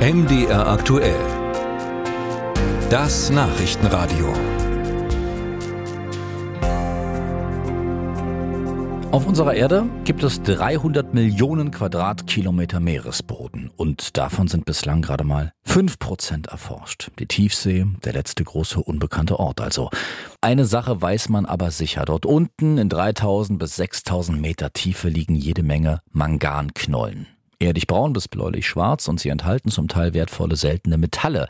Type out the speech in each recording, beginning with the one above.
MDR aktuell. Das Nachrichtenradio. Auf unserer Erde gibt es 300 Millionen Quadratkilometer Meeresboden und davon sind bislang gerade mal 5% erforscht. Die Tiefsee, der letzte große unbekannte Ort also. Eine Sache weiß man aber sicher. Dort unten in 3000 bis 6000 Meter Tiefe liegen jede Menge Manganknollen erdig braun bis bläulich schwarz und sie enthalten zum Teil wertvolle seltene Metalle.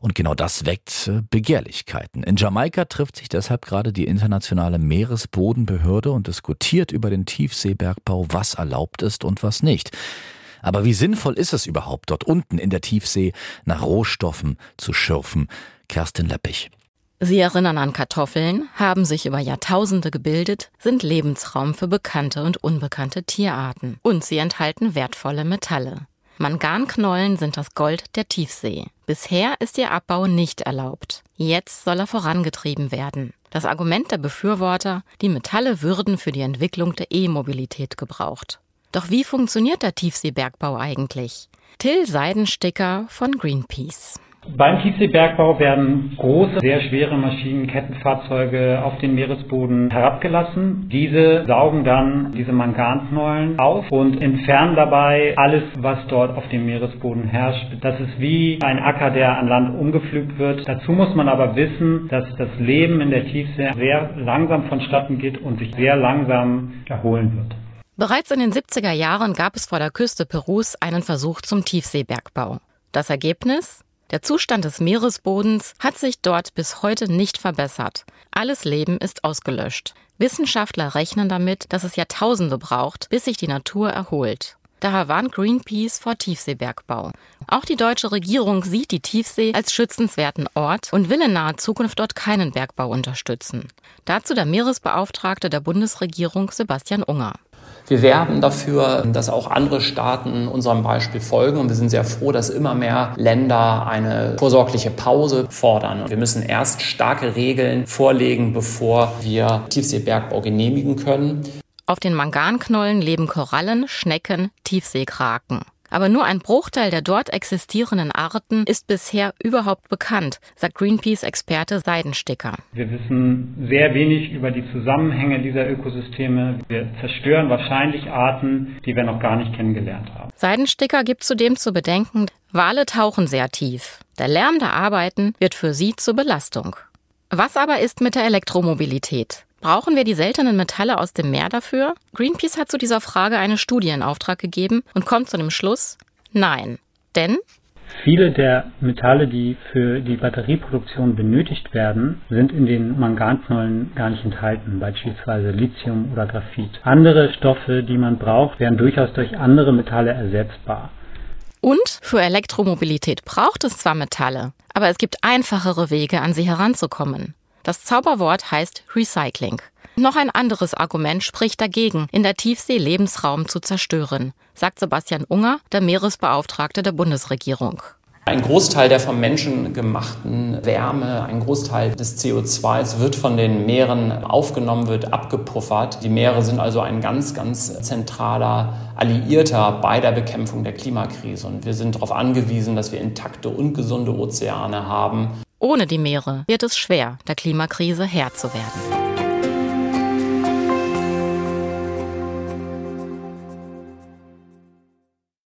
Und genau das weckt äh, Begehrlichkeiten. In Jamaika trifft sich deshalb gerade die internationale Meeresbodenbehörde und diskutiert über den Tiefseebergbau, was erlaubt ist und was nicht. Aber wie sinnvoll ist es überhaupt, dort unten in der Tiefsee nach Rohstoffen zu schürfen? Kerstin Leppich. Sie erinnern an Kartoffeln, haben sich über Jahrtausende gebildet, sind Lebensraum für bekannte und unbekannte Tierarten und sie enthalten wertvolle Metalle. Manganknollen sind das Gold der Tiefsee. Bisher ist ihr Abbau nicht erlaubt. Jetzt soll er vorangetrieben werden. Das Argument der Befürworter, die Metalle würden für die Entwicklung der E-Mobilität gebraucht. Doch wie funktioniert der Tiefseebergbau eigentlich? Till Seidensticker von Greenpeace. Beim Tiefseebergbau werden große, sehr schwere Maschinen, Kettenfahrzeuge auf den Meeresboden herabgelassen. Diese saugen dann diese Manganknollen auf und entfernen dabei alles, was dort auf dem Meeresboden herrscht. Das ist wie ein Acker, der an Land umgepflügt wird. Dazu muss man aber wissen, dass das Leben in der Tiefsee sehr langsam vonstatten geht und sich sehr langsam erholen wird. Bereits in den 70er Jahren gab es vor der Küste Perus einen Versuch zum Tiefseebergbau. Das Ergebnis? Der Zustand des Meeresbodens hat sich dort bis heute nicht verbessert. Alles Leben ist ausgelöscht. Wissenschaftler rechnen damit, dass es Jahrtausende braucht, bis sich die Natur erholt. Daher warnt Greenpeace vor Tiefseebergbau. Auch die deutsche Regierung sieht die Tiefsee als schützenswerten Ort und will in naher Zukunft dort keinen Bergbau unterstützen. Dazu der Meeresbeauftragte der Bundesregierung Sebastian Unger. Wir werben dafür, dass auch andere Staaten unserem Beispiel folgen und wir sind sehr froh, dass immer mehr Länder eine vorsorgliche Pause fordern. Wir müssen erst starke Regeln vorlegen, bevor wir Tiefseebergbau genehmigen können. Auf den Manganknollen leben Korallen, Schnecken, Tiefseekraken. Aber nur ein Bruchteil der dort existierenden Arten ist bisher überhaupt bekannt, sagt Greenpeace-Experte Seidensticker. Wir wissen sehr wenig über die Zusammenhänge dieser Ökosysteme. Wir zerstören wahrscheinlich Arten, die wir noch gar nicht kennengelernt haben. Seidensticker gibt zudem zu bedenken, Wale tauchen sehr tief. Der Lärm der Arbeiten wird für sie zur Belastung. Was aber ist mit der Elektromobilität? Brauchen wir die seltenen Metalle aus dem Meer dafür? Greenpeace hat zu dieser Frage eine Studie in Auftrag gegeben und kommt zu dem Schluss, nein. Denn Viele der Metalle, die für die Batterieproduktion benötigt werden, sind in den Manganknollen gar nicht enthalten, beispielsweise Lithium oder Graphit. Andere Stoffe, die man braucht, werden durchaus durch andere Metalle ersetzbar. Und für Elektromobilität braucht es zwar Metalle, aber es gibt einfachere Wege, an sie heranzukommen. Das Zauberwort heißt Recycling. Noch ein anderes Argument spricht dagegen, in der Tiefsee Lebensraum zu zerstören, sagt Sebastian Unger, der Meeresbeauftragte der Bundesregierung. Ein Großteil der vom Menschen gemachten Wärme, ein Großteil des CO2 wird von den Meeren aufgenommen, wird abgepuffert. Die Meere sind also ein ganz, ganz zentraler Alliierter bei der Bekämpfung der Klimakrise. Und wir sind darauf angewiesen, dass wir intakte und gesunde Ozeane haben. Ohne die Meere wird es schwer, der Klimakrise Herr zu werden.